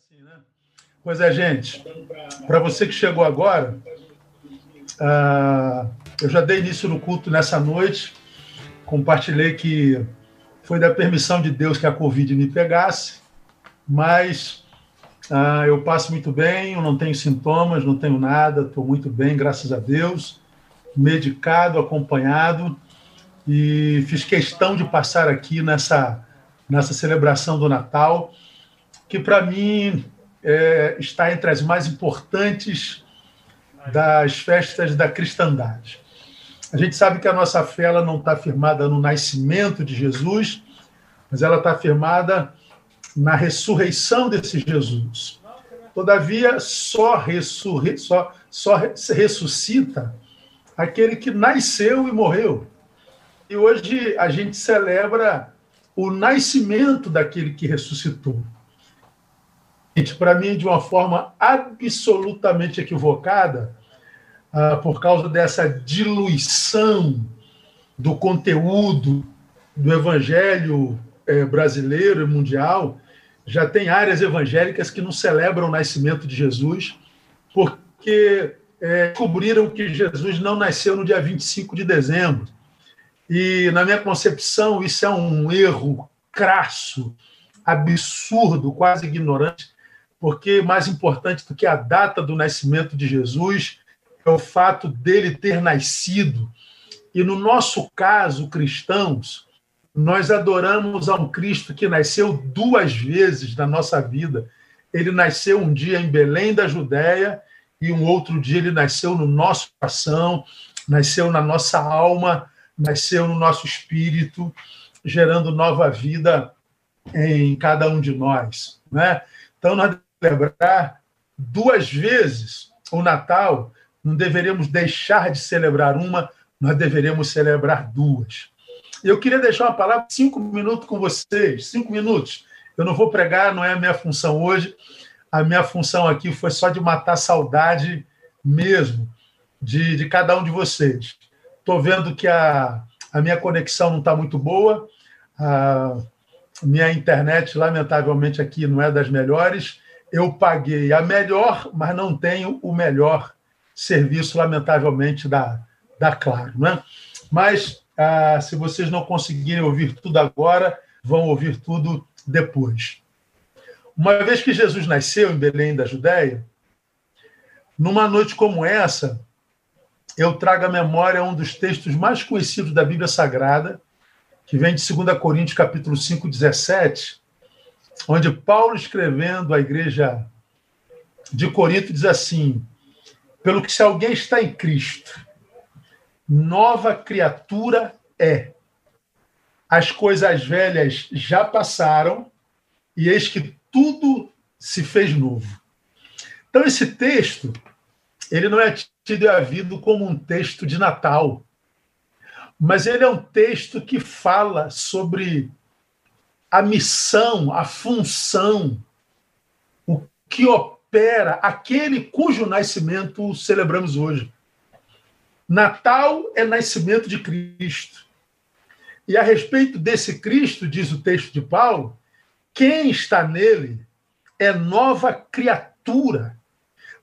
assim, né? Pois é, gente. Para você que chegou agora, uh, eu já dei início no culto nessa noite. Compartilhei que foi da permissão de Deus que a Covid me pegasse, mas uh, eu passo muito bem, eu não tenho sintomas, não tenho nada, estou muito bem, graças a Deus. Medicado, acompanhado, e fiz questão de passar aqui nessa, nessa celebração do Natal que para mim é, está entre as mais importantes das festas da cristandade. A gente sabe que a nossa fé ela não está firmada no nascimento de Jesus, mas ela está firmada na ressurreição desse Jesus. Todavia, só, ressurre, só, só ressuscita aquele que nasceu e morreu. E hoje a gente celebra o nascimento daquele que ressuscitou para mim, de uma forma absolutamente equivocada, ah, por causa dessa diluição do conteúdo do evangelho eh, brasileiro e mundial, já tem áreas evangélicas que não celebram o nascimento de Jesus, porque é, descobriram que Jesus não nasceu no dia 25 de dezembro. E, na minha concepção, isso é um erro crasso, absurdo, quase ignorante, porque mais importante do que a data do nascimento de Jesus é o fato dele ter nascido. E no nosso caso, cristãos, nós adoramos a um Cristo que nasceu duas vezes na nossa vida. Ele nasceu um dia em Belém da Judéia e um outro dia ele nasceu no nosso coração, nasceu na nossa alma, nasceu no nosso espírito, gerando nova vida em cada um de nós, né? Então nós celebrar duas vezes o Natal, não deveríamos deixar de celebrar uma, nós deveríamos celebrar duas. Eu queria deixar uma palavra, cinco minutos com vocês, cinco minutos. Eu não vou pregar, não é a minha função hoje. A minha função aqui foi só de matar saudade mesmo de, de cada um de vocês. Estou vendo que a, a minha conexão não está muito boa, a minha internet, lamentavelmente, aqui não é das melhores eu paguei a melhor, mas não tenho o melhor serviço, lamentavelmente, da, da Claro. Né? Mas, ah, se vocês não conseguirem ouvir tudo agora, vão ouvir tudo depois. Uma vez que Jesus nasceu em Belém da Judéia, numa noite como essa, eu trago à memória um dos textos mais conhecidos da Bíblia Sagrada, que vem de 2 Coríntios capítulo 5, 17, onde Paulo, escrevendo à igreja de Corinto, diz assim: pelo que se alguém está em Cristo, nova criatura é. As coisas velhas já passaram e eis que tudo se fez novo. Então esse texto, ele não é tido e havido como um texto de Natal, mas ele é um texto que fala sobre a missão, a função, o que opera aquele cujo nascimento celebramos hoje. Natal é nascimento de Cristo. E a respeito desse Cristo, diz o texto de Paulo, quem está nele é nova criatura.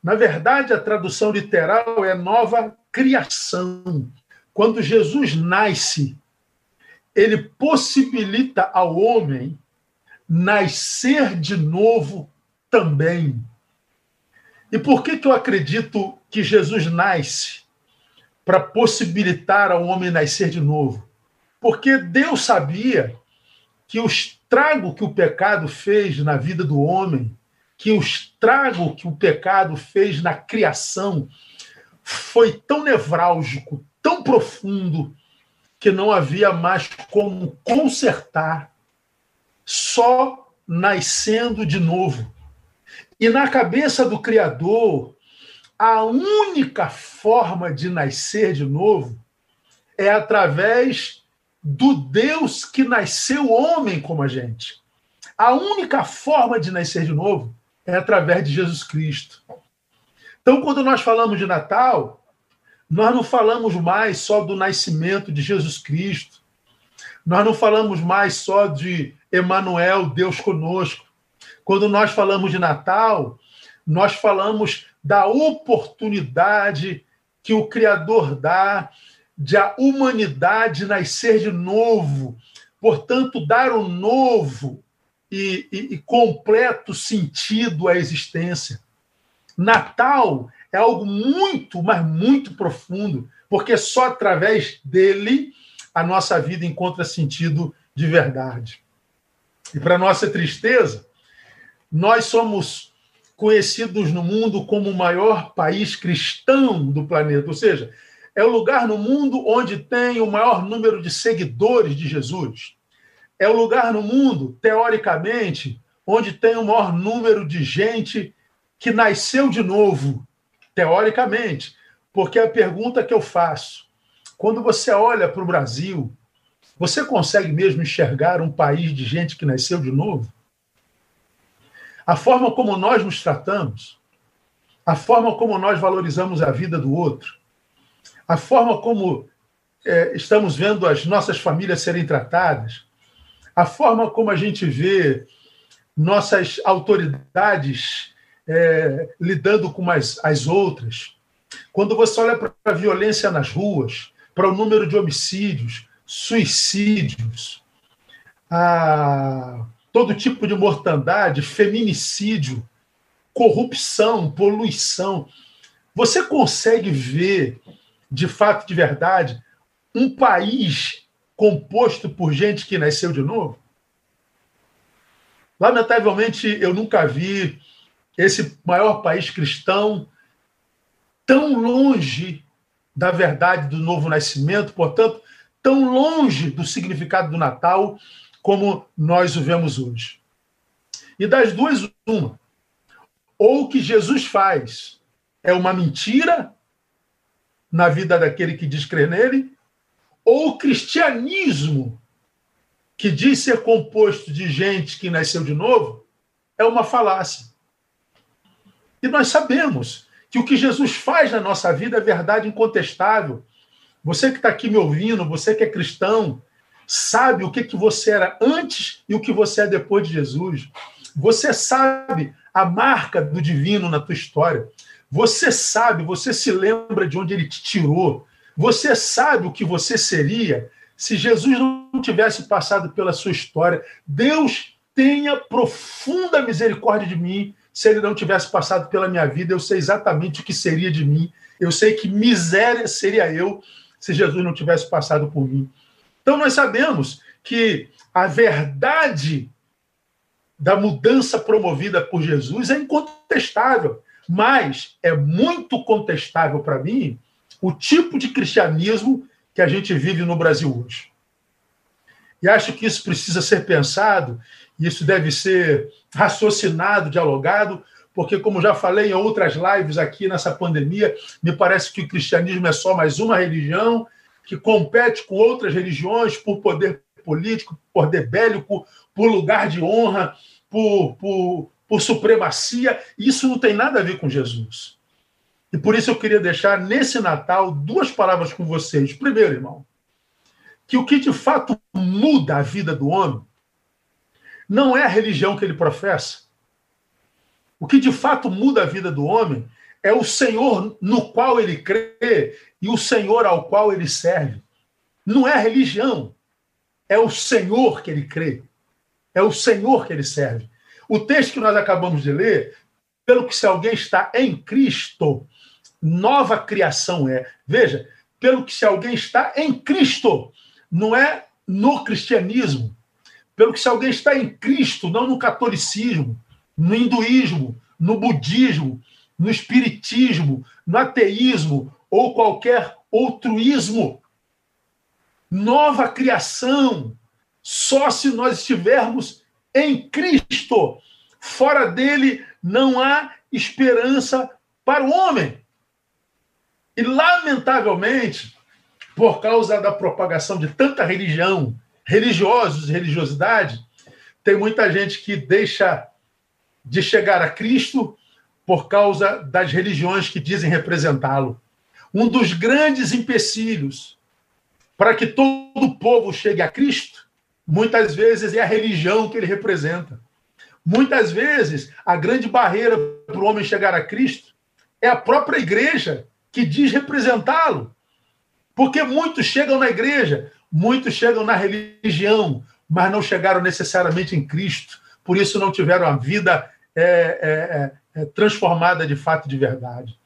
Na verdade, a tradução literal é nova criação. Quando Jesus nasce, ele possibilita ao homem nascer de novo também. E por que, que eu acredito que Jesus nasce? Para possibilitar ao homem nascer de novo. Porque Deus sabia que o estrago que o pecado fez na vida do homem, que o estrago que o pecado fez na criação, foi tão nevrálgico, tão profundo, que não havia mais como consertar, só nascendo de novo. E na cabeça do Criador, a única forma de nascer de novo é através do Deus que nasceu homem como a gente. A única forma de nascer de novo é através de Jesus Cristo. Então, quando nós falamos de Natal, nós não falamos mais só do nascimento de Jesus Cristo. Nós não falamos mais só de Emanuel, Deus conosco. Quando nós falamos de Natal, nós falamos da oportunidade que o Criador dá de a humanidade nascer de novo, portanto, dar um novo e, e, e completo sentido à existência. Natal é algo muito, mas muito profundo, porque só através dele a nossa vida encontra sentido de verdade. E para nossa tristeza, nós somos conhecidos no mundo como o maior país cristão do planeta, ou seja, é o lugar no mundo onde tem o maior número de seguidores de Jesus. É o lugar no mundo, teoricamente, onde tem o maior número de gente que nasceu de novo, teoricamente. Porque a pergunta que eu faço, quando você olha para o Brasil, você consegue mesmo enxergar um país de gente que nasceu de novo? A forma como nós nos tratamos, a forma como nós valorizamos a vida do outro, a forma como é, estamos vendo as nossas famílias serem tratadas, a forma como a gente vê nossas autoridades é, lidando com as, as outras. Quando você olha para a violência nas ruas, para o número de homicídios, suicídios, a todo tipo de mortandade, feminicídio, corrupção, poluição, você consegue ver, de fato, de verdade, um país composto por gente que nasceu de novo? Lamentavelmente, eu nunca vi esse maior país cristão tão longe da verdade do novo nascimento, portanto, tão longe do significado do Natal como nós o vemos hoje. E das duas, uma. Ou o que Jesus faz é uma mentira na vida daquele que diz crer nele, ou o cristianismo, que diz ser composto de gente que nasceu de novo, é uma falácia. E nós sabemos que o que Jesus faz na nossa vida é verdade incontestável. Você que está aqui me ouvindo, você que é cristão, sabe o que, que você era antes e o que você é depois de Jesus. Você sabe a marca do divino na tua história. Você sabe, você se lembra de onde ele te tirou. Você sabe o que você seria se Jesus não tivesse passado pela sua história. Deus tenha profunda misericórdia de mim se ele não tivesse passado pela minha vida. Eu sei exatamente o que seria de mim. Eu sei que miséria seria eu se Jesus não tivesse passado por mim. Então nós sabemos que a verdade da mudança promovida por Jesus é incontestável, mas é muito contestável para mim o tipo de cristianismo que a gente vive no Brasil hoje. E acho que isso precisa ser pensado, isso deve ser raciocinado, dialogado, porque, como já falei em outras lives aqui nessa pandemia, me parece que o cristianismo é só mais uma religião que compete com outras religiões por poder político, por poder bélico, por lugar de honra, por, por, por supremacia. Isso não tem nada a ver com Jesus. E por isso eu queria deixar nesse Natal duas palavras com vocês. Primeiro, irmão, que o que de fato muda a vida do homem não é a religião que ele professa. O que de fato muda a vida do homem é o Senhor no qual ele crê e o Senhor ao qual ele serve. Não é a religião, é o Senhor que ele crê, é o Senhor que ele serve. O texto que nós acabamos de ler, pelo que se alguém está em Cristo, nova criação é. Veja, pelo que se alguém está em Cristo, não é no cristianismo. Pelo que se alguém está em Cristo, não no catolicismo, no hinduísmo, no budismo, no espiritismo, no ateísmo ou qualquer outruísmo. Nova criação, só se nós estivermos em Cristo. Fora dele não há esperança para o homem. E, lamentavelmente, por causa da propagação de tanta religião, religiosos religiosidade, tem muita gente que deixa de chegar a Cristo por causa das religiões que dizem representá-lo. Um dos grandes empecilhos para que todo o povo chegue a Cristo, muitas vezes é a religião que ele representa. Muitas vezes, a grande barreira para o homem chegar a Cristo é a própria igreja que diz representá-lo. Porque muitos chegam na igreja, muitos chegam na religião, mas não chegaram necessariamente em Cristo. Por isso não tiveram a vida é, é, é, é transformada de fato de verdade.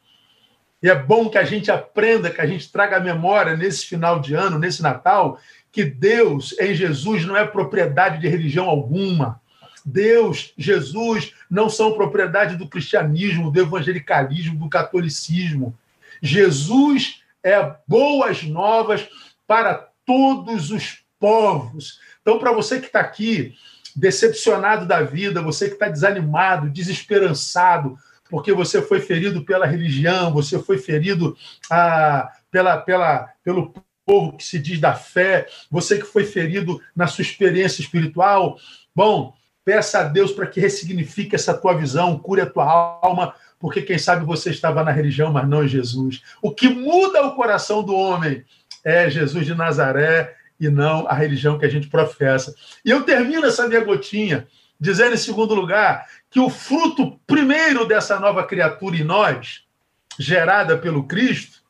E é bom que a gente aprenda, que a gente traga a memória nesse final de ano, nesse Natal, que Deus em Jesus não é propriedade de religião alguma. Deus, Jesus não são propriedade do cristianismo, do evangelicalismo, do catolicismo. Jesus é boas novas para todos os povos. Então, para você que está aqui decepcionado da vida, você que está desanimado, desesperançado, porque você foi ferido pela religião, você foi ferido ah, pela, pela, pelo povo que se diz da fé, você que foi ferido na sua experiência espiritual. Bom, peça a Deus para que ressignifique essa tua visão, cure a tua alma, porque quem sabe você estava na religião, mas não em Jesus. O que muda o coração do homem é Jesus de Nazaré e não a religião que a gente professa. E eu termino essa minha gotinha dizendo, em segundo lugar, que o fruto primeiro dessa nova criatura em nós, gerada pelo Cristo,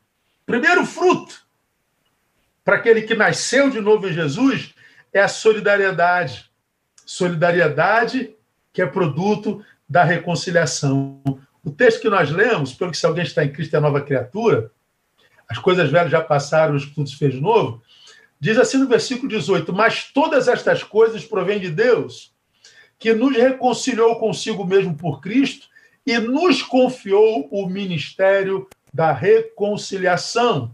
primeiro fruto para aquele que nasceu de novo em Jesus, é a solidariedade. Solidariedade que é produto da reconciliação. O texto que nós lemos, pelo que se alguém está em Cristo é nova criatura, as coisas velhas já passaram, tudo se fez novo, diz assim no versículo 18: Mas todas estas coisas provêm de Deus, que nos reconciliou consigo mesmo por Cristo e nos confiou o ministério da reconciliação.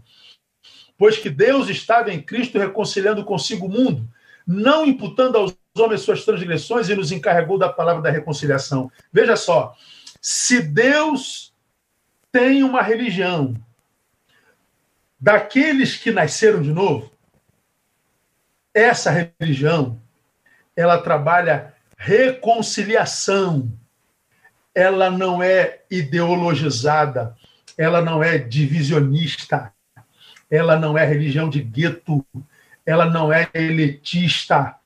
Pois que Deus estava em Cristo reconciliando consigo o mundo, não imputando aos homens suas transgressões e nos encarregou da palavra da reconciliação. Veja só, se Deus tem uma religião daqueles que nasceram de novo, essa religião ela trabalha reconciliação. Ela não é ideologizada, ela não é divisionista, ela não é religião de gueto, ela não é elitista.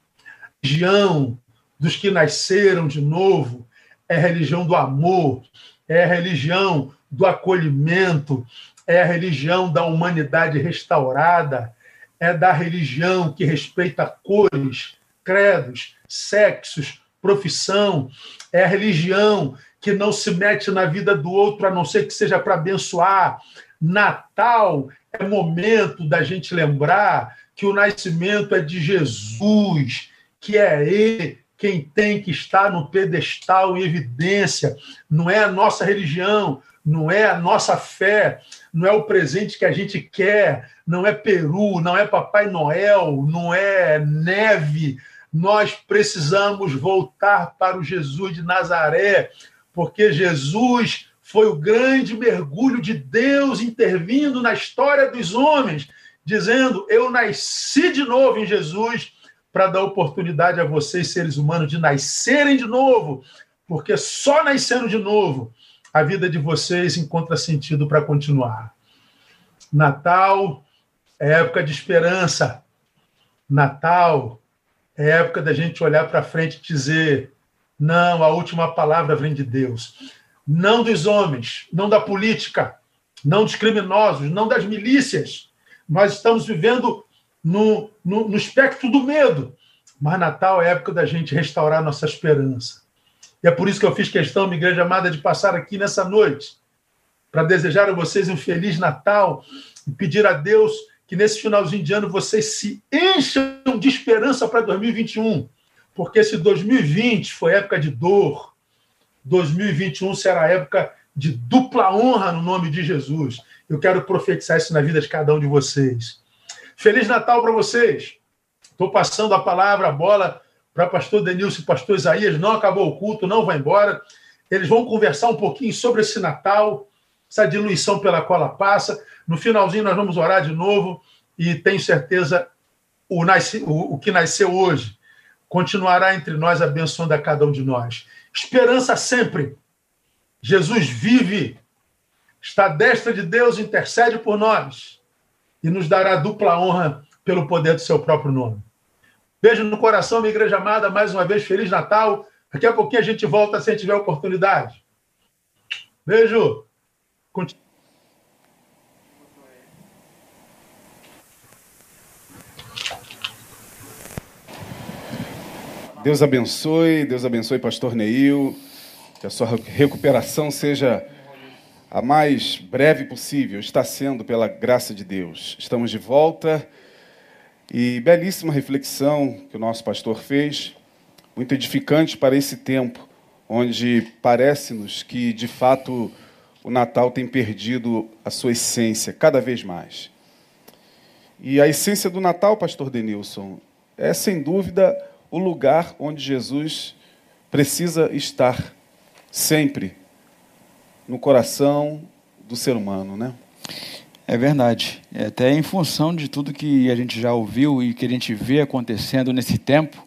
Religião dos que nasceram de novo é religião do amor, é religião do acolhimento, é a religião da humanidade restaurada, é da religião que respeita cores, credos, sexos, profissão, é a religião que não se mete na vida do outro a não ser que seja para abençoar. Natal é momento da gente lembrar que o nascimento é de Jesus, que é Ele quem tem que estar no pedestal em evidência. Não é a nossa religião, não é a nossa fé, não é o presente que a gente quer, não é Peru, não é Papai Noel, não é neve, nós precisamos voltar para o Jesus de Nazaré, porque Jesus foi o grande mergulho de Deus intervindo na história dos homens, dizendo: Eu nasci de novo em Jesus para dar oportunidade a vocês, seres humanos, de nascerem de novo, porque só nascendo de novo a vida de vocês encontra sentido para continuar. Natal é época de esperança. Natal é época da gente olhar para frente e dizer: não, a última palavra vem de Deus. Não dos homens, não da política, não dos criminosos, não das milícias. Nós estamos vivendo no, no, no espectro do medo. Mas Natal é época da gente restaurar nossa esperança. E é por isso que eu fiz questão, minha igreja amada, de passar aqui nessa noite, para desejar a vocês um feliz Natal e pedir a Deus que nesse finalzinho de ano vocês se encham de esperança para 2021, porque se 2020 foi época de dor, 2021 será época de dupla honra no nome de Jesus. Eu quero profetizar isso na vida de cada um de vocês. Feliz Natal para vocês. Estou passando a palavra, a bola para pastor Denilson e pastor Isaías. Não acabou o culto, não vai embora. Eles vão conversar um pouquinho sobre esse Natal, essa diluição pela qual ela passa. No finalzinho, nós vamos orar de novo e tenho certeza o, nasce, o, o que nasceu hoje continuará entre nós, abençoando a cada um de nós. Esperança sempre. Jesus vive, está à destra de Deus, intercede por nós e nos dará dupla honra pelo poder do seu próprio nome. Beijo no coração, minha igreja amada. Mais uma vez, Feliz Natal. Daqui a pouquinho a gente volta se a gente tiver oportunidade. Beijo. Deus abençoe, Deus abençoe, Pastor Neil. Que a sua recuperação seja a mais breve possível. Está sendo pela graça de Deus. Estamos de volta e belíssima reflexão que o nosso pastor fez, muito edificante para esse tempo, onde parece-nos que de fato o Natal tem perdido a sua essência cada vez mais. E a essência do Natal, pastor Denilson, é sem dúvida o lugar onde Jesus precisa estar sempre no coração do ser humano, né? É verdade. É até em função de tudo que a gente já ouviu e que a gente vê acontecendo nesse tempo,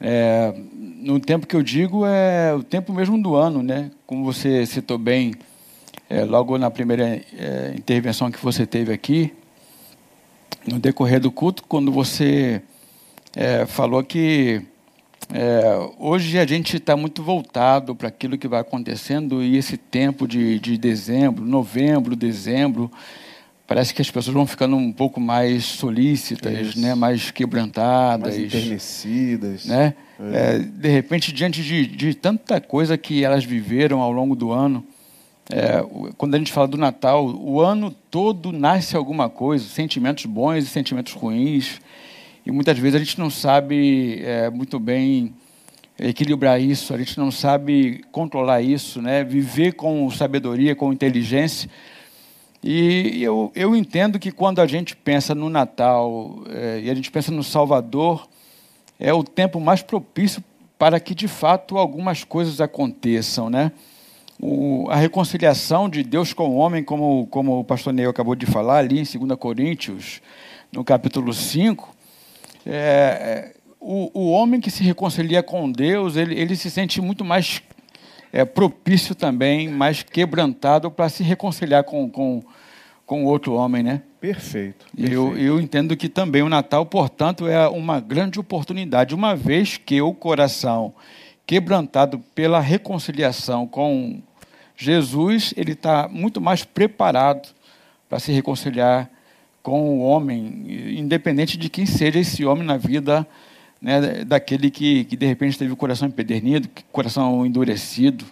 é, no tempo que eu digo é o tempo mesmo do ano, né? Como você citou bem, é, logo na primeira é, intervenção que você teve aqui, no decorrer do culto, quando você é, falou que é, hoje a gente está muito voltado para aquilo que vai acontecendo e esse tempo de, de dezembro, novembro, dezembro, parece que as pessoas vão ficando um pouco mais solícitas, né, mais quebrantadas, mais enternecidas, né? É. É, de repente diante de, de, tanta coisa que elas viveram ao longo do ano, é, quando a gente fala do Natal, o ano todo nasce alguma coisa, sentimentos bons e sentimentos ruins e muitas vezes a gente não sabe é, muito bem equilibrar isso, a gente não sabe controlar isso, né? viver com sabedoria, com inteligência. E eu, eu entendo que quando a gente pensa no Natal é, e a gente pensa no Salvador, é o tempo mais propício para que de fato algumas coisas aconteçam. Né? O, a reconciliação de Deus com o homem, como, como o pastor Neil acabou de falar ali em 2 Coríntios, no capítulo 5, é, é, o, o homem que se reconcilia com Deus, ele, ele se sente muito mais é, propício também, mais quebrantado para se reconciliar com, com, com outro homem, né? Perfeito. perfeito. Eu, eu entendo que também o Natal, portanto, é uma grande oportunidade, uma vez que o coração quebrantado pela reconciliação com Jesus, ele está muito mais preparado para se reconciliar com o homem, independente de quem seja esse homem na vida né, daquele que, que de repente teve o coração empedernido, coração endurecido.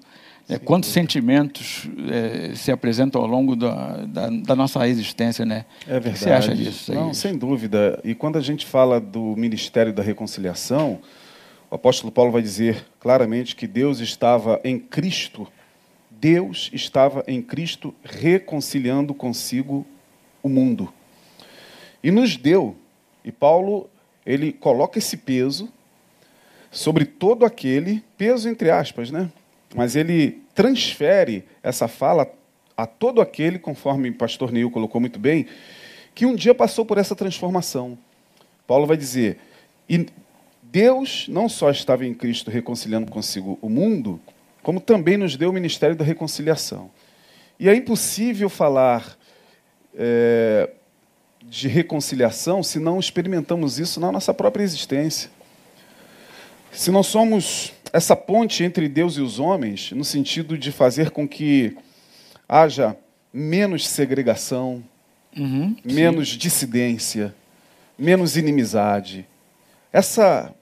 É, quantos sentimentos é, se apresentam ao longo da, da, da, nossa existência, né? É verdade. O que você acha disso? Não, sem dúvida. E quando a gente fala do ministério da reconciliação, o apóstolo Paulo vai dizer claramente que Deus estava em Cristo, Deus estava em Cristo reconciliando consigo o mundo. E nos deu. E Paulo, ele coloca esse peso sobre todo aquele, peso entre aspas, né? Mas ele transfere essa fala a todo aquele, conforme o pastor Neil colocou muito bem, que um dia passou por essa transformação. Paulo vai dizer: e Deus não só estava em Cristo reconciliando consigo o mundo, como também nos deu o ministério da reconciliação. E é impossível falar é, de reconciliação se não experimentamos isso na nossa própria existência. Se não somos essa ponte entre Deus e os homens, no sentido de fazer com que haja menos segregação, uhum, menos sim. dissidência, menos inimizade. Essa,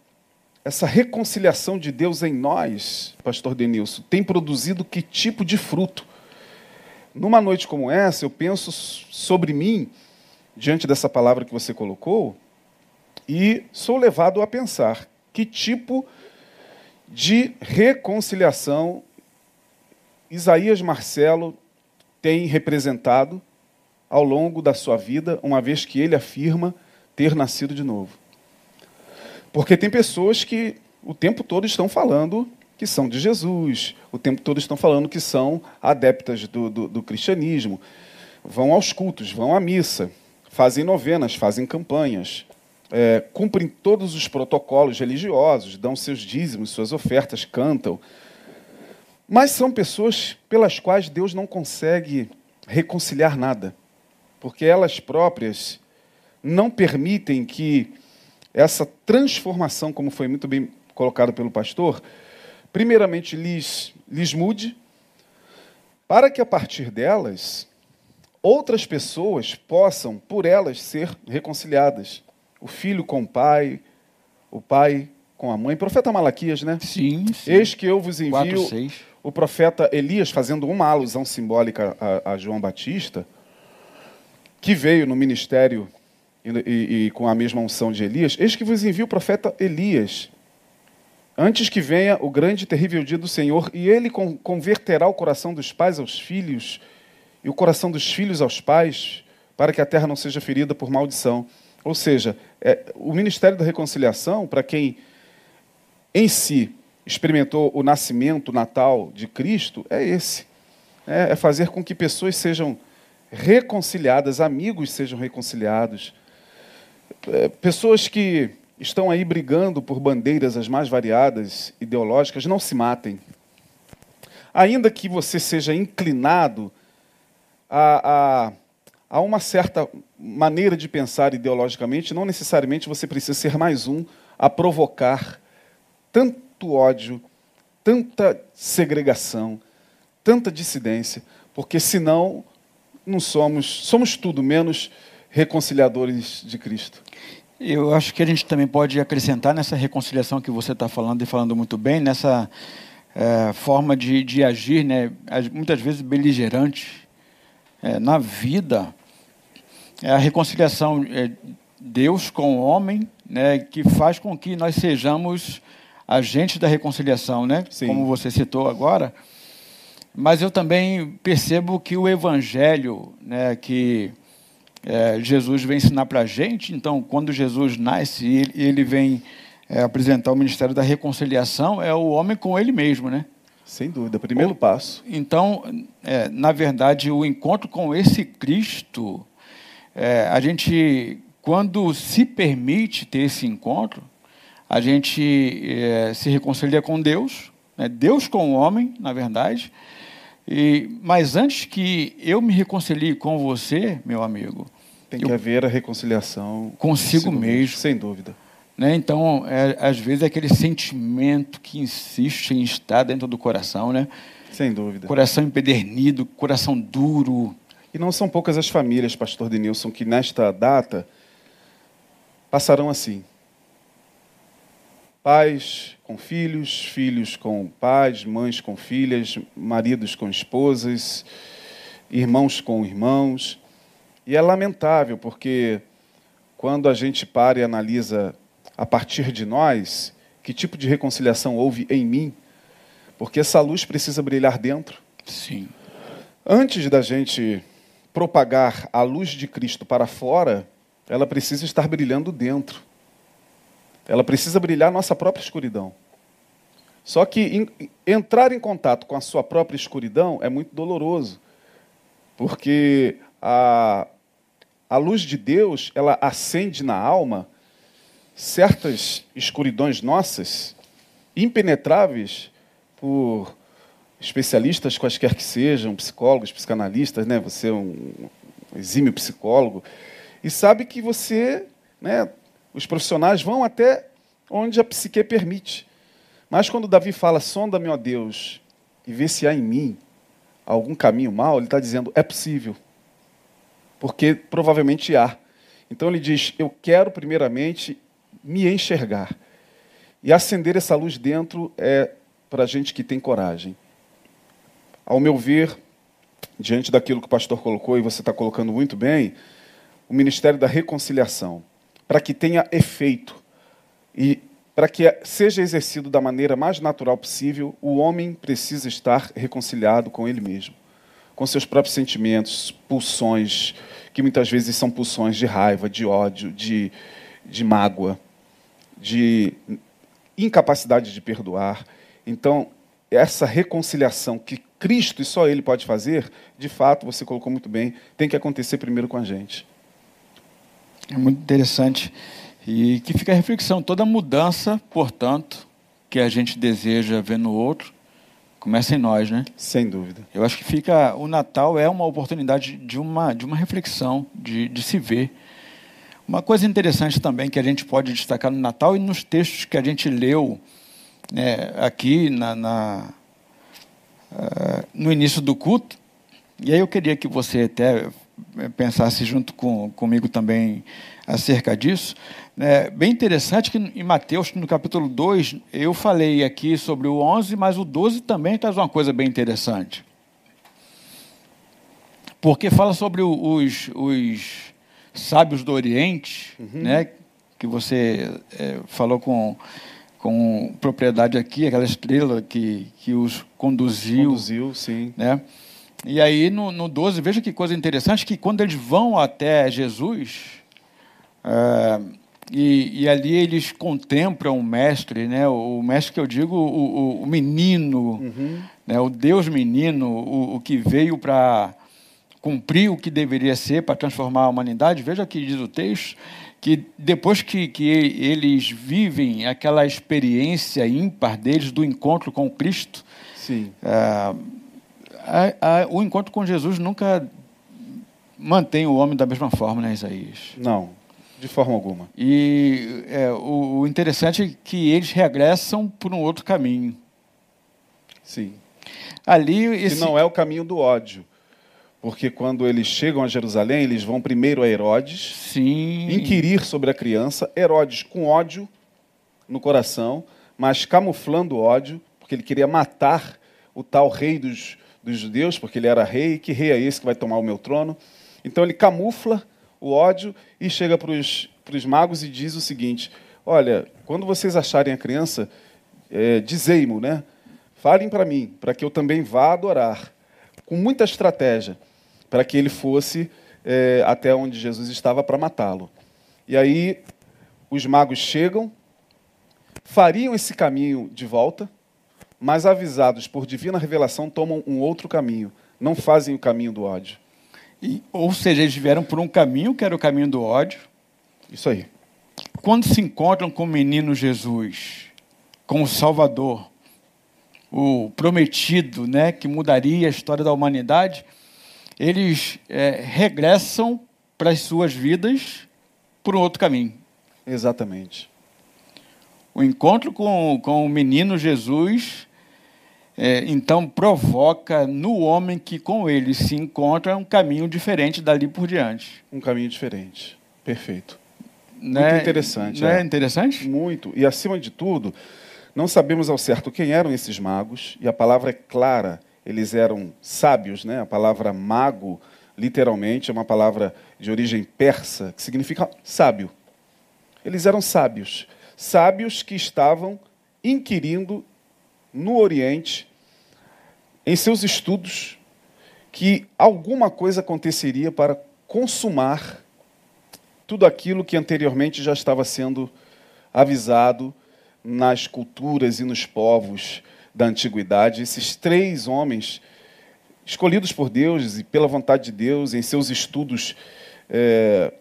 essa reconciliação de Deus em nós, pastor Denilson, tem produzido que tipo de fruto? Numa noite como essa, eu penso sobre mim diante dessa palavra que você colocou e sou levado a pensar que tipo de reconciliação Isaías Marcelo tem representado ao longo da sua vida, uma vez que ele afirma ter nascido de novo. Porque tem pessoas que o tempo todo estão falando que são de Jesus, o tempo todo estão falando que são adeptas do, do, do cristianismo, vão aos cultos, vão à missa, fazem novenas, fazem campanhas, é, cumprem todos os protocolos religiosos, dão seus dízimos, suas ofertas, cantam. Mas são pessoas pelas quais Deus não consegue reconciliar nada, porque elas próprias não permitem que essa transformação, como foi muito bem colocado pelo pastor, primeiramente lhes, lhes mude, para que a partir delas outras pessoas possam, por elas, ser reconciliadas. O filho com o pai, o pai com a mãe. Profeta Malaquias, né? Sim, sim. Eis que eu vos envio 4, 6. o profeta Elias, fazendo uma alusão simbólica a, a João Batista, que veio no ministério e, e, e com a mesma unção de Elias. Eis que vos envio o profeta Elias, antes que venha o grande e terrível dia do Senhor, e ele con converterá o coração dos pais aos filhos e o coração dos filhos aos pais, para que a terra não seja ferida por maldição. Ou seja, é, o ministério da reconciliação, para quem em si experimentou o nascimento, o Natal de Cristo, é esse. É, é fazer com que pessoas sejam reconciliadas, amigos sejam reconciliados. É, pessoas que estão aí brigando por bandeiras as mais variadas, ideológicas, não se matem. Ainda que você seja inclinado a, a, a uma certa maneira de pensar ideologicamente, não necessariamente você precisa ser mais um a provocar tanto ódio, tanta segregação, tanta dissidência, porque senão não somos, somos tudo menos reconciliadores de Cristo. Eu acho que a gente também pode acrescentar nessa reconciliação que você está falando e falando muito bem, nessa é, forma de, de agir, né, muitas vezes beligerante, é, na vida, é a reconciliação é Deus com o homem, né, que faz com que nós sejamos agentes da reconciliação, né? Sim. Como você citou agora. Mas eu também percebo que o evangelho, né, que é, Jesus vem ensinar para a gente, então, quando Jesus nasce, ele, ele vem é, apresentar o ministério da reconciliação, é o homem com ele mesmo, né? Sem dúvida, primeiro passo. Então, é, na verdade, o encontro com esse Cristo, é, a gente, quando se permite ter esse encontro, a gente é, se reconcilia com Deus, né? Deus com o homem, na verdade. E, mas antes que eu me reconcilie com você, meu amigo, tem que haver a reconciliação consigo, consigo mesmo. Sem dúvida. Né? Então, é, às vezes, é aquele sentimento que insiste em estar dentro do coração, né? Sem dúvida. Coração empedernido, coração duro. E não são poucas as famílias, pastor Denilson, que nesta data passarão assim. Pais com filhos, filhos com pais, mães com filhas, maridos com esposas, irmãos com irmãos. E é lamentável, porque quando a gente para e analisa a partir de nós, que tipo de reconciliação houve em mim, porque essa luz precisa brilhar dentro. Sim. Antes da gente propagar a luz de Cristo para fora, ela precisa estar brilhando dentro. Ela precisa brilhar nossa própria escuridão. Só que em, entrar em contato com a sua própria escuridão é muito doloroso, porque a, a luz de Deus ela acende na alma certas escuridões nossas, impenetráveis por especialistas quaisquer que sejam, psicólogos, psicanalistas, né? Você é um exímio psicólogo e sabe que você, né? Os profissionais vão até onde a psique permite. Mas quando Davi fala, sonda-me, ó Deus, e vê se há em mim algum caminho mal, ele está dizendo, é possível. Porque provavelmente há. Então ele diz, eu quero primeiramente me enxergar. E acender essa luz dentro é para gente que tem coragem. Ao meu ver, diante daquilo que o pastor colocou, e você está colocando muito bem, o ministério da reconciliação, para que tenha efeito e para que seja exercido da maneira mais natural possível, o homem precisa estar reconciliado com ele mesmo, com seus próprios sentimentos, pulsões, que muitas vezes são pulsões de raiva, de ódio, de, de mágoa de incapacidade de perdoar. Então, essa reconciliação que Cristo e só Ele pode fazer, de fato, você colocou muito bem, tem que acontecer primeiro com a gente. É muito interessante. E que fica a reflexão: toda mudança, portanto, que a gente deseja ver no outro, começa em nós, né? Sem dúvida. Eu acho que fica. O Natal é uma oportunidade de uma, de uma reflexão, de, de se ver. Uma coisa interessante também que a gente pode destacar no Natal e nos textos que a gente leu né, aqui na, na uh, no início do culto, e aí eu queria que você até eh, pensasse junto com, comigo também acerca disso. É bem interessante que em Mateus, no capítulo 2, eu falei aqui sobre o 11, mas o 12 também traz uma coisa bem interessante. Porque fala sobre os, os sábios do Oriente, uhum. né, que você é, falou com, com propriedade aqui, aquela estrela que, que os conduziu. Conduziu, sim. Né? E aí no, no 12, veja que coisa interessante, que quando eles vão até Jesus, é, e, e, ali eles contemplam o mestre, né? o mestre que eu digo, o, o, o menino, uhum. né? o Deus menino, o, o que veio para cumprir o que deveria ser, para transformar a humanidade. Veja que diz o texto, que depois que, que eles vivem aquela experiência ímpar deles do encontro com Cristo. É, a, a, o encontro com Jesus nunca mantém o homem da mesma forma, né, Isaías? Não, de forma alguma. E é, o, o interessante é que eles regressam por um outro caminho. Sim. Ali esse... Que não é o caminho do ódio. Porque quando eles chegam a Jerusalém, eles vão primeiro a Herodes, Sim. inquirir sobre a criança. Herodes com ódio no coração, mas camuflando ódio, porque ele queria matar o tal rei dos, dos judeus, porque ele era rei. Que rei é esse que vai tomar o meu trono? Então ele camufla o ódio e chega para os magos e diz o seguinte: Olha, quando vocês acharem a criança, é, dizei-mo, né? Falem para mim, para que eu também vá adorar. Com muita estratégia para que ele fosse é, até onde Jesus estava para matá-lo. E aí os magos chegam, fariam esse caminho de volta, mas avisados por divina revelação tomam um outro caminho, não fazem o caminho do ódio. E, ou seja, eles vieram por um caminho que era o caminho do ódio. Isso aí. Quando se encontram com o menino Jesus, com o Salvador, o prometido, né, que mudaria a história da humanidade, eles é, regressam para as suas vidas por um outro caminho. Exatamente. O encontro com, com o menino Jesus, é, então, provoca no homem que com ele se encontra um caminho diferente dali por diante. Um caminho diferente. Perfeito. Né? Muito interessante. Não é, é interessante? Muito. E, acima de tudo, não sabemos ao certo quem eram esses magos, e a palavra é clara eles eram sábios, né? A palavra mago, literalmente, é uma palavra de origem persa, que significa sábio. Eles eram sábios, sábios que estavam inquirindo no Oriente, em seus estudos, que alguma coisa aconteceria para consumar tudo aquilo que anteriormente já estava sendo avisado nas culturas e nos povos da antiguidade, esses três homens escolhidos por Deus e pela vontade de Deus em seus estudos é,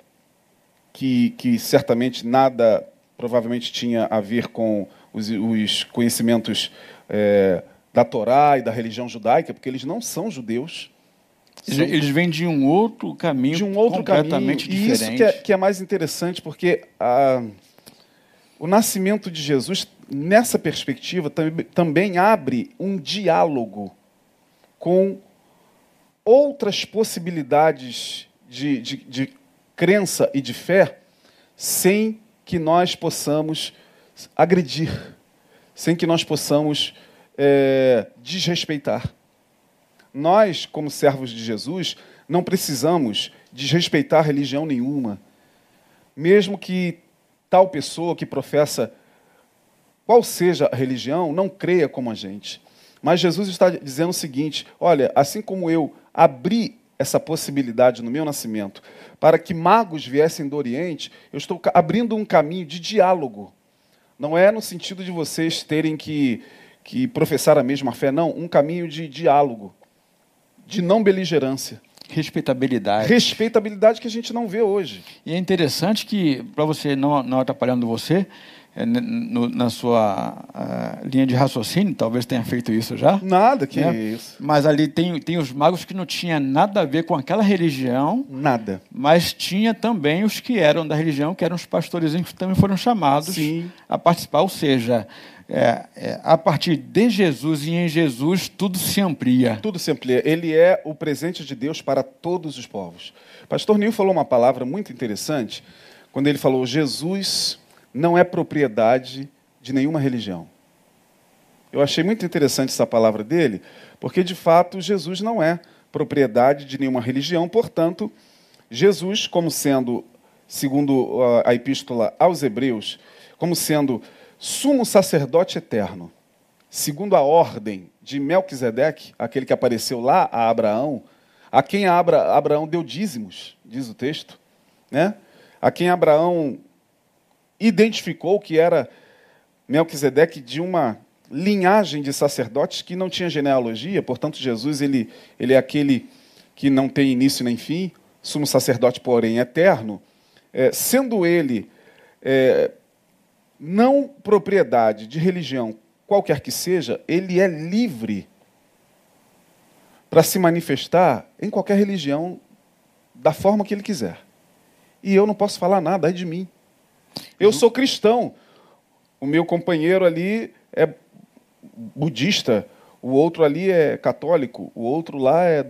que, que certamente nada provavelmente tinha a ver com os, os conhecimentos é, da Torá e da religião judaica, porque eles não são judeus. São eles vêm de um outro caminho de um outro completamente caminho. diferente. E isso que é, que é mais interessante, porque a, o nascimento de Jesus nessa perspectiva, também abre um diálogo com outras possibilidades de, de, de crença e de fé, sem que nós possamos agredir, sem que nós possamos é, desrespeitar. Nós, como servos de Jesus, não precisamos desrespeitar religião nenhuma, mesmo que tal pessoa que professa qual seja a religião, não creia como a gente. Mas Jesus está dizendo o seguinte: olha, assim como eu abri essa possibilidade no meu nascimento para que magos viessem do Oriente, eu estou abrindo um caminho de diálogo. Não é no sentido de vocês terem que, que professar a mesma fé, não, um caminho de diálogo, de não beligerância. Respeitabilidade. Respeitabilidade que a gente não vê hoje. E é interessante que, para você não, não atrapalhando você, no, na sua uh, linha de raciocínio, talvez tenha feito isso já. Nada que né? isso. Mas ali tem, tem os magos que não tinha nada a ver com aquela religião. Nada. Mas tinha também os que eram da religião, que eram os pastores que também foram chamados Sim. a participar. Ou seja, é, é, a partir de Jesus e em Jesus, tudo se amplia. Tudo se amplia. Ele é o presente de Deus para todos os povos. Pastor Nil falou uma palavra muito interessante quando ele falou: Jesus não é propriedade de nenhuma religião. Eu achei muito interessante essa palavra dele, porque de fato Jesus não é propriedade de nenhuma religião, portanto, Jesus, como sendo, segundo a epístola aos Hebreus, como sendo sumo sacerdote eterno, segundo a ordem de Melquisedeque, aquele que apareceu lá a Abraão, a quem Abra, Abraão deu dízimos, diz o texto, né? a quem Abraão identificou que era Melquisedeque de uma linhagem de sacerdotes que não tinha genealogia, portanto, Jesus ele, ele é aquele que não tem início nem fim, sumo sacerdote, porém, eterno, é, sendo ele é, não propriedade de religião qualquer que seja, ele é livre para se manifestar em qualquer religião da forma que ele quiser. E eu não posso falar nada aí de mim. Eu sou cristão. O meu companheiro ali é budista, o outro ali é católico, o outro lá é,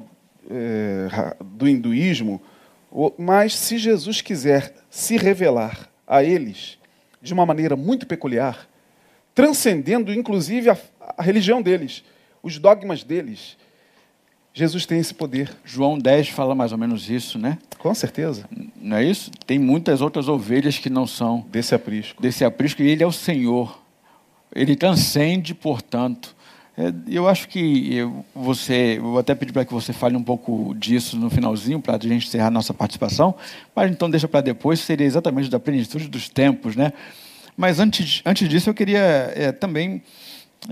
é do hinduísmo. Mas se Jesus quiser se revelar a eles de uma maneira muito peculiar, transcendendo inclusive a, a religião deles, os dogmas deles, Jesus tem esse poder. João 10 fala mais ou menos isso, né? Com certeza. Não é isso? Tem muitas outras ovelhas que não são desse aprisco. Desse aprisco, e ele é o Senhor. Ele transcende, portanto. É, eu acho que você, eu vou até pedir para que você fale um pouco disso no finalzinho, para a gente encerrar a nossa participação, mas então deixa para depois, seria exatamente da plenitude dos tempos, né? Mas antes, antes disso, eu queria é, também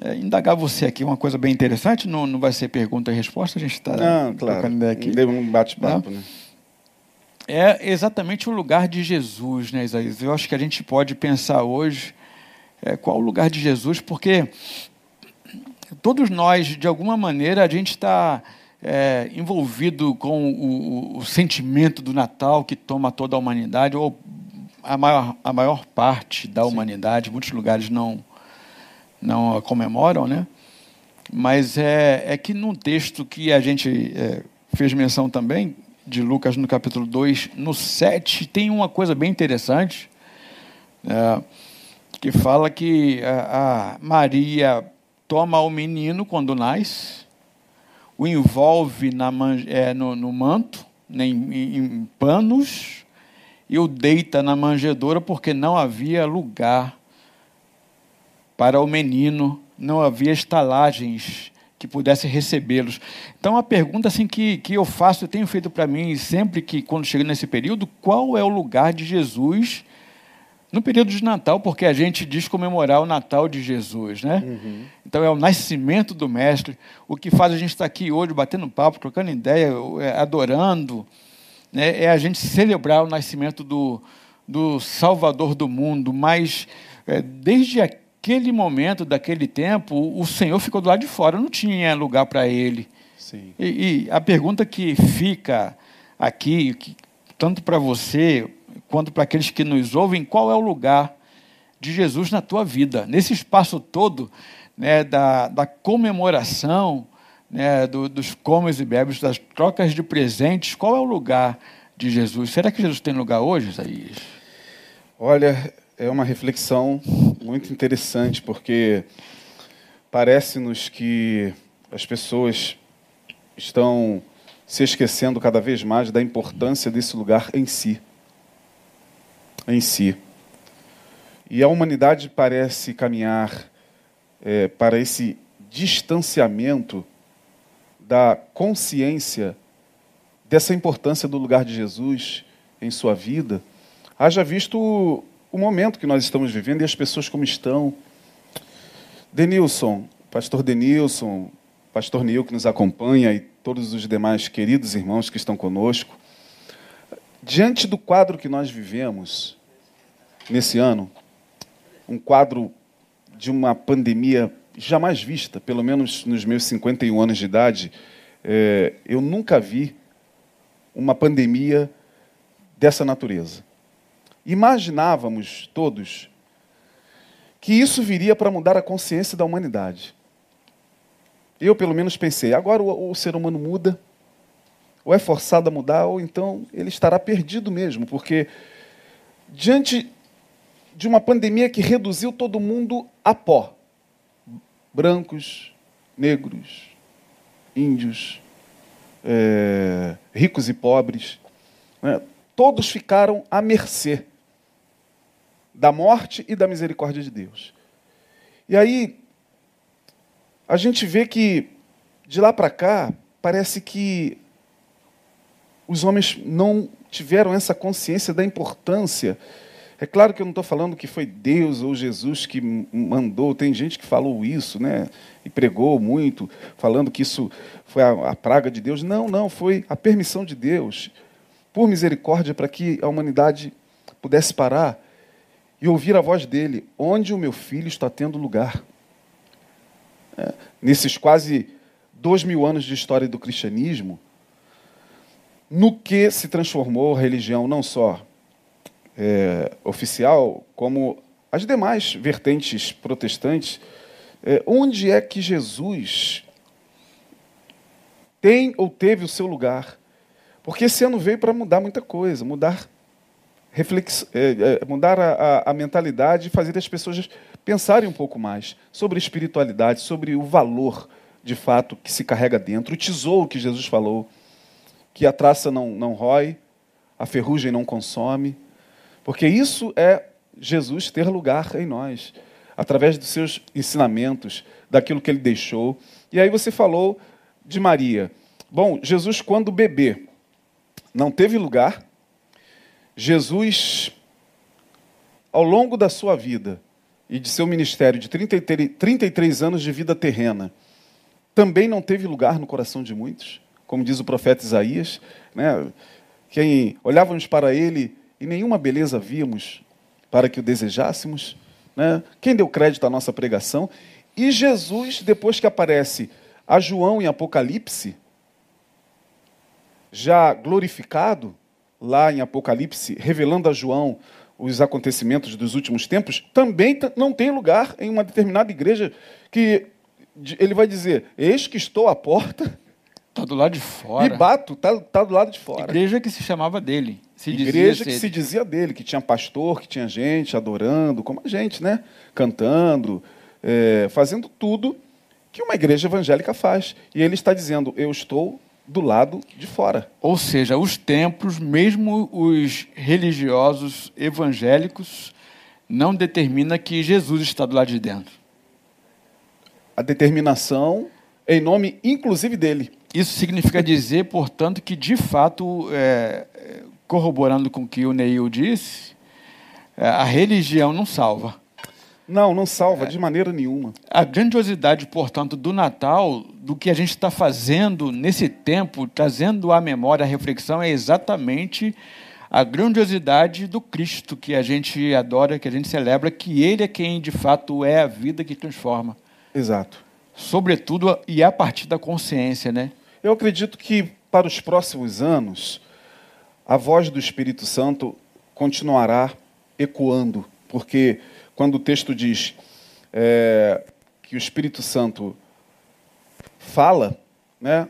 é, indagar você aqui uma coisa bem interessante, não, não vai ser pergunta e resposta, a gente está claro. trocando ideia aqui. Deu um bate-papo, né? É exatamente o lugar de Jesus, né, Isaías? Eu acho que a gente pode pensar hoje é, qual o lugar de Jesus, porque todos nós, de alguma maneira, a gente está é, envolvido com o, o, sentimento do Natal que toma toda a humanidade, ou a maior, a maior parte da Sim. humanidade, muitos lugares não não a comemoram, né? Mas é, é que num texto que a gente é, fez menção também, de Lucas no capítulo 2, no 7, tem uma coisa bem interessante, é, que fala que a, a Maria toma o menino quando nasce, o envolve na, é, no, no, manto, né, em, em panos, e o deita na manjedoura porque não havia lugar para o menino, não havia estalagens que pudessem recebê-los. Então, a pergunta assim, que, que eu faço, eu tenho feito para mim, sempre que, quando chego nesse período, qual é o lugar de Jesus no período de Natal? Porque a gente diz comemorar o Natal de Jesus, né? Uhum. Então, é o nascimento do Mestre. O que faz a gente estar aqui hoje, batendo papo, trocando ideia, é, adorando, né? é a gente celebrar o nascimento do, do Salvador do mundo, mas é, desde aqui, naquele momento, daquele tempo, o Senhor ficou do lado de fora, não tinha lugar para ele. Sim. E, e, a pergunta que fica aqui, que, tanto para você quanto para aqueles que nos ouvem, qual é o lugar de Jesus na tua vida? Nesse espaço todo né, da, da comemoração, né, do, dos comes e bebes, das trocas de presentes, qual é o lugar de Jesus? Será que Jesus tem lugar hoje, Isaías? Olha, é uma reflexão muito interessante, porque parece-nos que as pessoas estão se esquecendo cada vez mais da importância desse lugar em si. Em si. E a humanidade parece caminhar é, para esse distanciamento da consciência dessa importância do lugar de Jesus em sua vida. Haja visto o momento que nós estamos vivendo e as pessoas como estão. Denilson, pastor Denilson, pastor Nil que nos acompanha e todos os demais queridos irmãos que estão conosco, diante do quadro que nós vivemos nesse ano, um quadro de uma pandemia jamais vista, pelo menos nos meus 51 anos de idade, é, eu nunca vi uma pandemia dessa natureza. Imaginávamos todos que isso viria para mudar a consciência da humanidade. Eu, pelo menos, pensei: agora o, o ser humano muda, ou é forçado a mudar, ou então ele estará perdido mesmo, porque diante de uma pandemia que reduziu todo mundo a pó brancos, negros, índios, é, ricos e pobres, né? todos ficaram à mercê da morte e da misericórdia de Deus. E aí, a gente vê que de lá para cá, parece que os homens não tiveram essa consciência da importância. É claro que eu não estou falando que foi Deus ou Jesus que mandou, tem gente que falou isso, né? E pregou muito, falando que isso foi a, a praga de Deus. Não, não, foi a permissão de Deus, por misericórdia, para que a humanidade pudesse parar e ouvir a voz dele: onde o meu filho está tendo lugar? É, nesses quase dois mil anos de história do cristianismo, no que se transformou a religião não só é, oficial, como as demais vertentes protestantes, é, onde é que Jesus tem ou teve o seu lugar? Porque esse ano veio para mudar muita coisa, mudar, reflex, é, é, mudar a, a, a mentalidade e fazer as pessoas pensarem um pouco mais sobre espiritualidade, sobre o valor de fato que se carrega dentro, o tesouro que Jesus falou que a traça não, não rói, a ferrugem não consome, porque isso é Jesus ter lugar em nós, através dos seus ensinamentos, daquilo que ele deixou. E aí você falou de Maria. Bom, Jesus, quando bebê, não teve lugar. Jesus, ao longo da sua vida e de seu ministério de 33, 33 anos de vida terrena, também não teve lugar no coração de muitos como diz o profeta Isaías, né? quem olhávamos para ele e nenhuma beleza víamos para que o desejássemos. Né? Quem deu crédito à nossa pregação? E Jesus, depois que aparece a João em Apocalipse, já glorificado, lá em Apocalipse, revelando a João os acontecimentos dos últimos tempos, também não tem lugar em uma determinada igreja que ele vai dizer: Eis que estou à porta Está do lado de fora. E bato, está tá do lado de fora. Igreja que se chamava dele. Se Igreja que se dizia dele, que tinha pastor, que tinha gente adorando, como a gente, né? Cantando, é, fazendo tudo que uma igreja evangélica faz. E ele está dizendo: Eu estou do lado de fora. Ou seja, os templos, mesmo os religiosos evangélicos, não determina que Jesus está do lado de dentro. A determinação em nome, inclusive, dele. Isso significa dizer, portanto, que de fato, é, corroborando com o que o Neil disse, é, a religião não salva. Não, não salva é, de maneira nenhuma. A grandiosidade, portanto, do Natal, do que a gente está fazendo nesse tempo, trazendo à memória, a reflexão, é exatamente a grandiosidade do Cristo que a gente adora, que a gente celebra, que Ele é quem de fato é a vida que transforma. Exato sobretudo e a partir da consciência, né? Eu acredito que para os próximos anos a voz do Espírito Santo continuará ecoando, porque quando o texto diz é, que o Espírito Santo fala, né?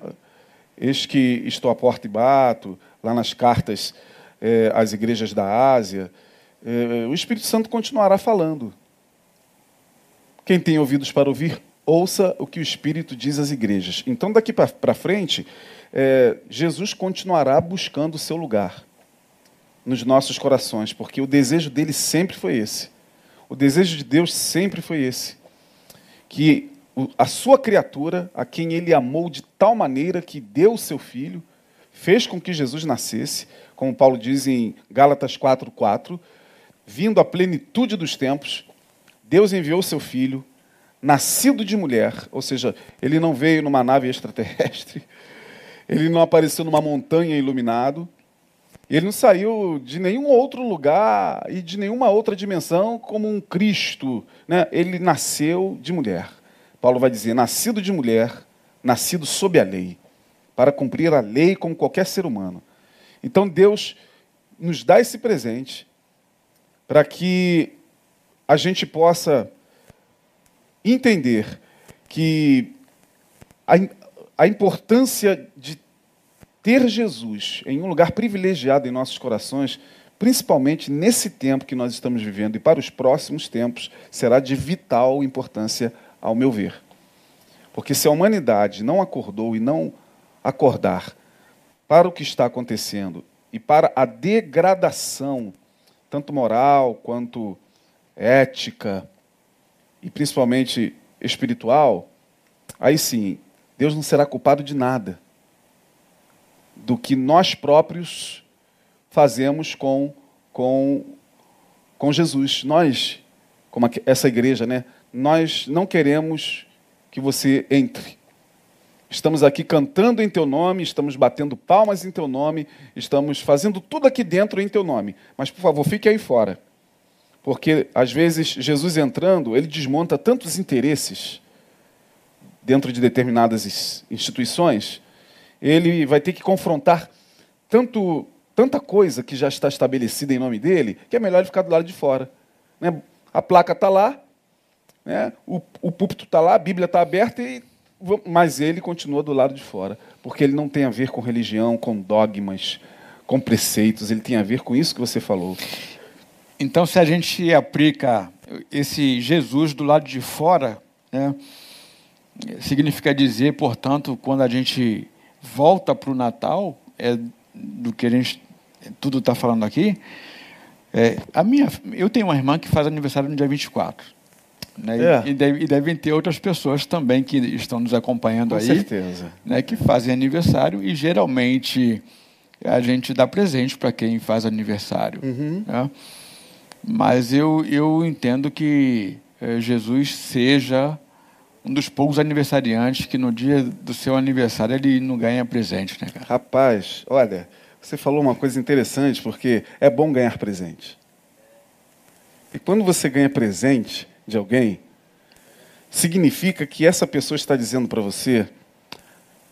Eis que estou à porta e bato, lá nas cartas é, às igrejas da Ásia, é, o Espírito Santo continuará falando. Quem tem ouvidos para ouvir, ouça o que o Espírito diz às igrejas. Então, daqui para frente, é, Jesus continuará buscando o seu lugar nos nossos corações, porque o desejo dele sempre foi esse. O desejo de Deus sempre foi esse. Que a sua criatura, a quem ele amou de tal maneira que deu o seu filho, fez com que Jesus nascesse, como Paulo diz em Gálatas 4:4, vindo à plenitude dos tempos, Deus enviou seu filho nascido de mulher, ou seja, ele não veio numa nave extraterrestre, ele não apareceu numa montanha iluminado, ele não saiu de nenhum outro lugar e de nenhuma outra dimensão como um Cristo. Né? Ele nasceu de mulher. Paulo vai dizer: nascido de mulher, nascido sob a lei, para cumprir a lei como qualquer ser humano. Então Deus nos dá esse presente para que a gente possa entender que a, a importância de ter Jesus em um lugar privilegiado em nossos corações, principalmente nesse tempo que nós estamos vivendo e para os próximos tempos, será de vital importância, ao meu ver. Porque se a humanidade não acordou e não acordar para o que está acontecendo e para a degradação, tanto moral quanto ética e principalmente espiritual, aí sim, Deus não será culpado de nada do que nós próprios fazemos com, com, com Jesus. Nós, como essa igreja, né, nós não queremos que você entre. Estamos aqui cantando em teu nome, estamos batendo palmas em teu nome, estamos fazendo tudo aqui dentro em teu nome. Mas, por favor, fique aí fora. Porque, às vezes, Jesus entrando, ele desmonta tantos interesses dentro de determinadas instituições, ele vai ter que confrontar tanto, tanta coisa que já está estabelecida em nome dele, que é melhor ele ficar do lado de fora. Né? A placa está lá, né? o, o púlpito está lá, a Bíblia está aberta, e, mas ele continua do lado de fora, porque ele não tem a ver com religião, com dogmas, com preceitos, ele tem a ver com isso que você falou. Então, se a gente aplica esse Jesus do lado de fora, né, significa dizer, portanto, quando a gente volta para o Natal, é do que a gente tudo está falando aqui, é, a minha, eu tenho uma irmã que faz aniversário no dia 24. Né? É. E, deve, e, devem ter outras pessoas também que estão nos acompanhando Com aí. Com certeza. Né, que fazem aniversário e geralmente a gente dá presente para quem faz aniversário. Uhum. Né? Mas eu, eu entendo que é, Jesus seja um dos poucos aniversariantes que no dia do seu aniversário ele não ganha presente, né, cara? Rapaz, olha, você falou uma coisa interessante, porque é bom ganhar presente. E quando você ganha presente de alguém, significa que essa pessoa está dizendo para você,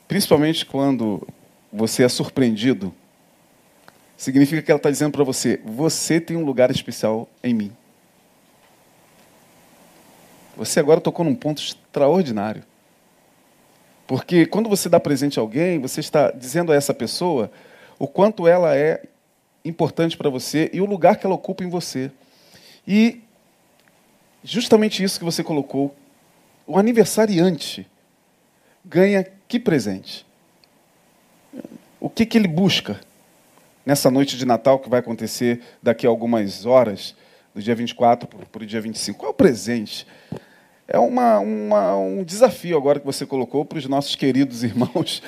principalmente quando você é surpreendido, significa que ela está dizendo para você: você tem um lugar especial em mim. Você agora tocou num ponto extraordinário. Porque quando você dá presente a alguém, você está dizendo a essa pessoa o quanto ela é importante para você e o lugar que ela ocupa em você. E justamente isso que você colocou, o aniversariante ganha que presente? O que, que ele busca nessa noite de Natal que vai acontecer daqui a algumas horas, do dia 24 para o dia 25? Qual é o presente? É uma, uma, um desafio agora que você colocou para os nossos queridos irmãos.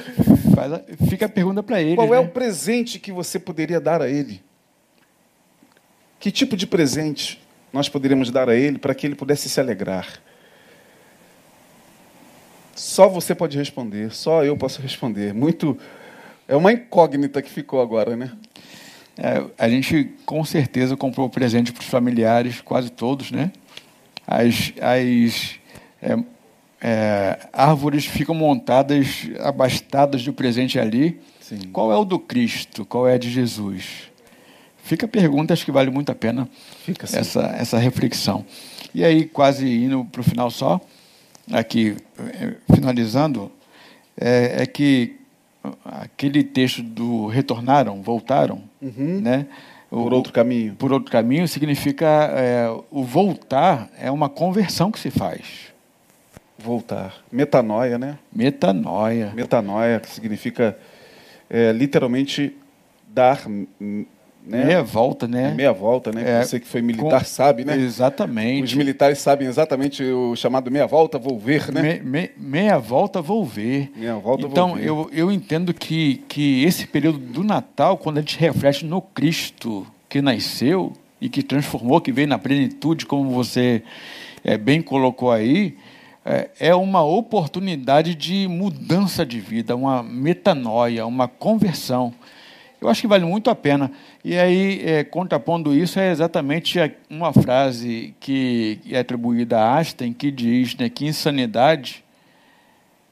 Fica a pergunta para ele. Qual né? é o presente que você poderia dar a ele? Que tipo de presente nós poderíamos dar a ele para que ele pudesse se alegrar? Só você pode responder, só eu posso responder. Muito é uma incógnita que ficou agora, né? É, a gente com certeza comprou presente para os familiares, quase todos, né? as, as é, é, árvores ficam montadas, abastadas de presente ali. Sim. Qual é o do Cristo? Qual é a de Jesus? Fica a pergunta, acho que vale muito a pena assim. essa, essa reflexão. E aí, quase indo para o final só, aqui, é, finalizando, é, é, que aquele texto do retornaram, voltaram, uhum. né? Por outro caminho. Por outro caminho significa é, o voltar é uma conversão que se faz. Voltar. Metanoia, né? Metanoia. Metanoia, que significa é, literalmente dar né? Meia volta, né? Meia volta, né? É, Você que foi militar com... sabe, né? Exatamente. Os militares sabem exatamente o chamado meia volta, volver, né? Me, me, meia volta, volver. Meia volta, então, volver. eu, eu entendo que, que esse período do Natal, quando a gente reflete no Cristo que nasceu e que transformou, que veio na plenitude, como você é, bem colocou aí, é, é uma oportunidade de mudança de vida, uma metanoia, uma conversão. Eu acho que vale muito a pena. E aí, é, contrapondo isso, é exatamente uma frase que é atribuída a Einstein, que diz né, que insanidade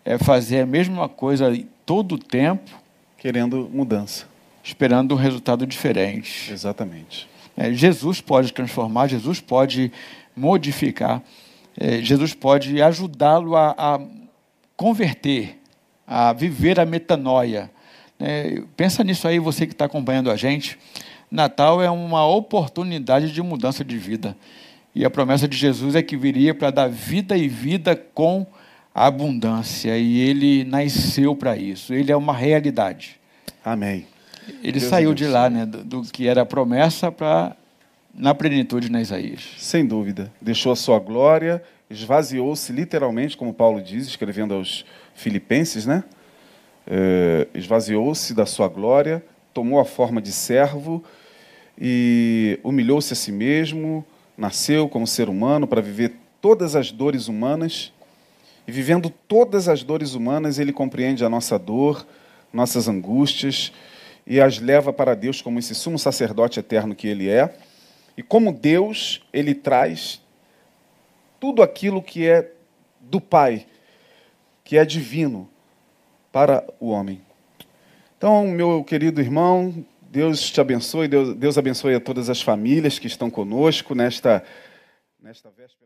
é fazer a mesma coisa todo o tempo. Querendo mudança. Esperando um resultado diferente. Exatamente. É, Jesus pode transformar, Jesus pode modificar. é, Jesus pode ajudá-lo a, a, converter, a viver a metanoia. É, pensa nisso aí, você que está acompanhando a gente. Natal é uma oportunidade de mudança de vida. E a promessa de Jesus é que viria para dar vida e vida com abundância. E ele nasceu para isso. Ele é uma realidade. Amém. Ele Deus saiu de lá, né, do, do que era a promessa para na plenitude na Isaías. Sem dúvida. Deixou a sua glória, esvaziou-se literalmente, como Paulo diz, escrevendo aos Filipenses, né? É, esvaziou-se da sua glória, tomou a forma de servo e humilhou-se a si mesmo, nasceu como ser humano para viver todas as dores humanas. E vivendo todas as dores humanas, ele compreende a nossa dor, nossas angústias e as leva para Deus como esse sumo sacerdote eterno que ele é. E como Deus, ele traz tudo aquilo que é do Pai, que é divino, para o homem. Então, meu querido irmão, Deus te abençoe, Deus, Deus abençoe a todas as famílias que estão conosco nesta, nesta véspera